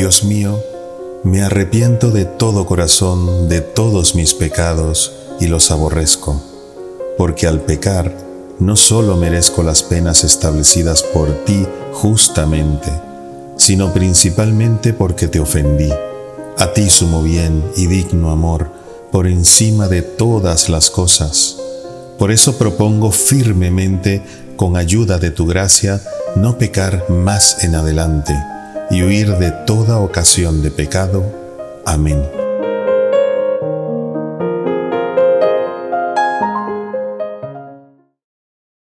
Dios mío, me arrepiento de todo corazón de todos mis pecados y los aborrezco, porque al pecar no solo merezco las penas establecidas por ti justamente, sino principalmente porque te ofendí. A ti sumo bien y digno amor por encima de todas las cosas. Por eso propongo firmemente, con ayuda de tu gracia, no pecar más en adelante y huir de toda ocasión de pecado. Amén.